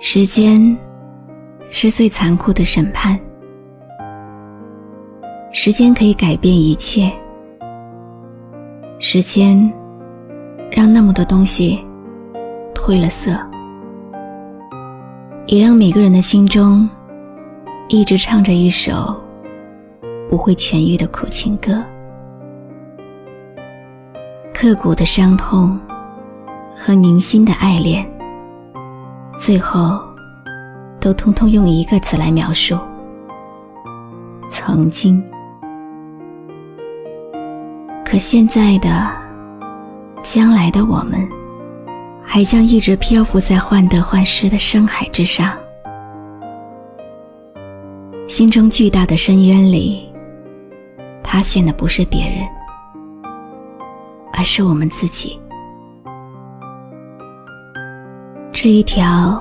时间是最残酷的审判。时间可以改变一切。时间让那么多东西褪了色，也让每个人的心中一直唱着一首不会痊愈的苦情歌。刻骨的伤痛和铭心的爱恋。最后，都通通用一个词来描述：曾经。可现在的、将来的我们，还将一直漂浮在患得患失的深海之上。心中巨大的深渊里，塌陷的不是别人，而是我们自己。这一条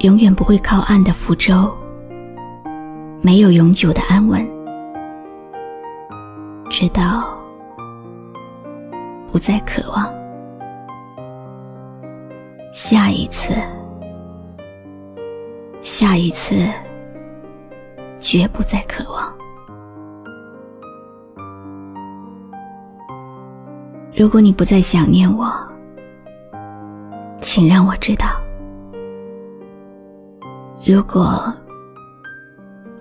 永远不会靠岸的浮舟，没有永久的安稳，直到不再渴望。下一次，下一次，绝不再渴望。如果你不再想念我。请让我知道，如果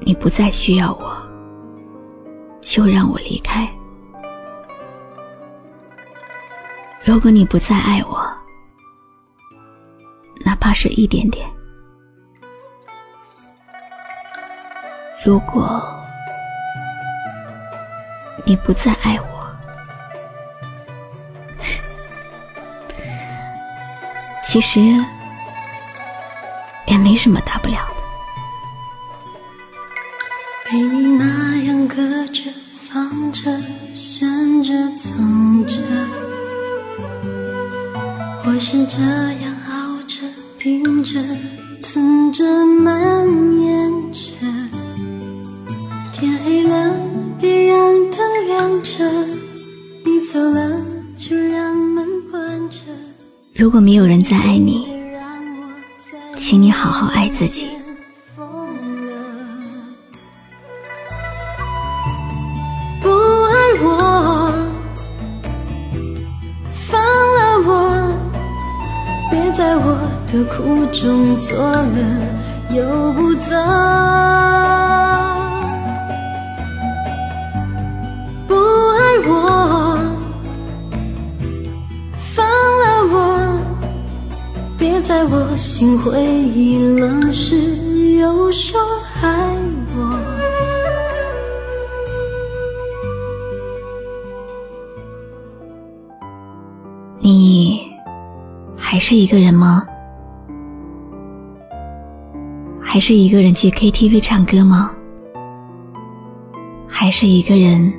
你不再需要我，就让我离开；如果你不再爱我，哪怕是一点点；如果你不再爱我，其实也没什么大不了的。被你那样隔着、放着、选着、藏着，我是这样熬着、拼着、疼着、蔓延着。天黑了，别让灯亮着，你走了，如果没有人再爱你，请你好好爱自己。不爱我，放了我，别在我的苦中作乐又不走。在我心灰意冷时，又说爱我。你还是一个人吗？还是一个人去 KTV 唱歌吗？还是一个人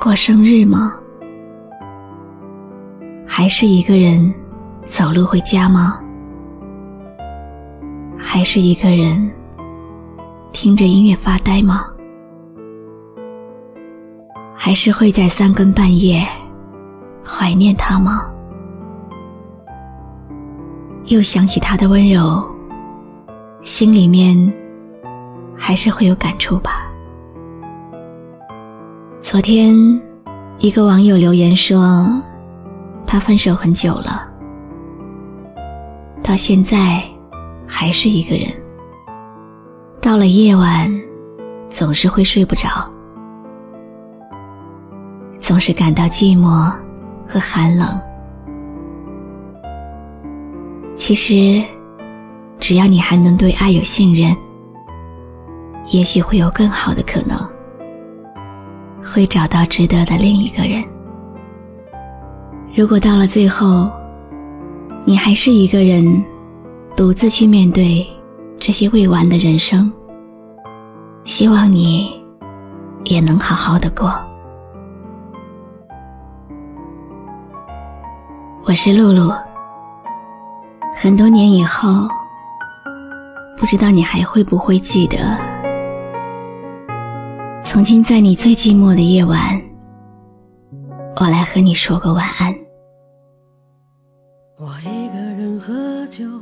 过生日吗？还是一个人走路回家吗？还是一个人听着音乐发呆吗？还是会在三更半夜怀念他吗？又想起他的温柔，心里面还是会有感触吧。昨天，一个网友留言说，他分手很久了。到现在还是一个人。到了夜晚，总是会睡不着，总是感到寂寞和寒冷。其实，只要你还能对爱有信任，也许会有更好的可能，会找到值得的另一个人。如果到了最后，你还是一个人，独自去面对这些未完的人生，希望你也能好好的过。我是露露，很多年以后，不知道你还会不会记得，曾经在你最寂寞的夜晚，我来和你说个晚安。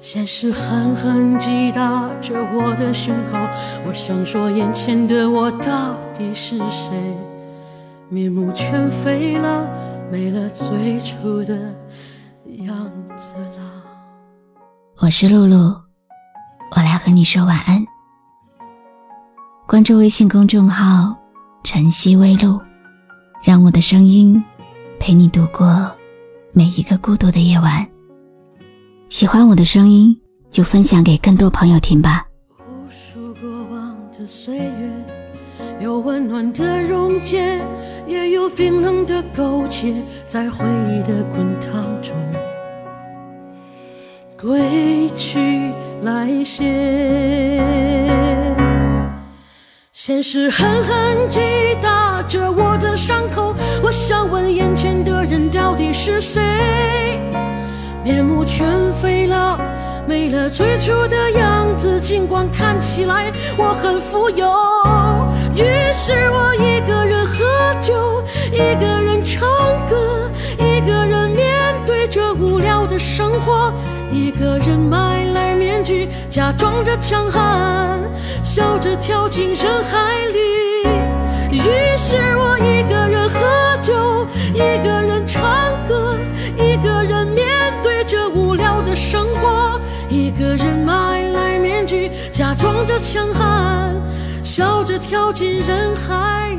现实狠狠击打着我的胸口。我想说，眼前的我到底是谁？面目全非了，没了最初的样子了。我是露露，我来和你说晚安。关注微信公众号“晨曦微露”，让我的声音陪你度过每一个孤独的夜晚。喜欢我的声音，就分享给更多朋友听吧。无数过往的岁月，有温暖的溶解，也有冰冷的苟且，在回忆的滚烫中归去来兮。现实狠狠击打着我的伤口，我想问眼前的人到底是谁？面目全非了，没了最初的样子。尽管看起来我很富有，于是我一个人喝酒，一个人唱歌，一个人面对着无聊的生活，一个人买来面具，假装着强悍，笑着跳进人海里。于跳进人海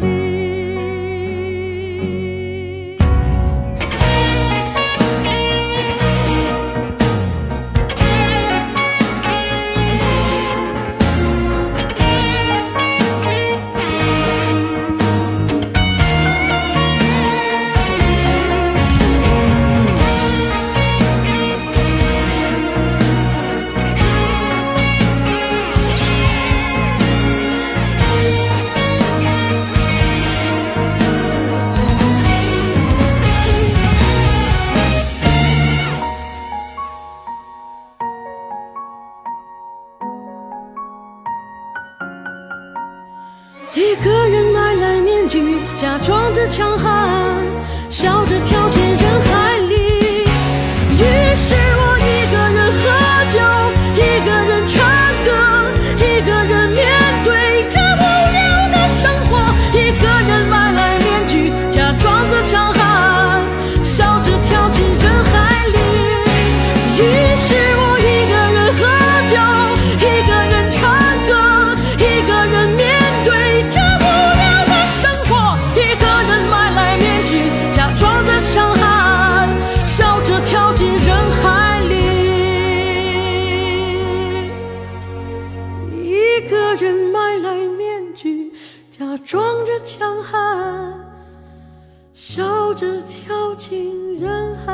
强悍假装着强悍，笑着跳进人海。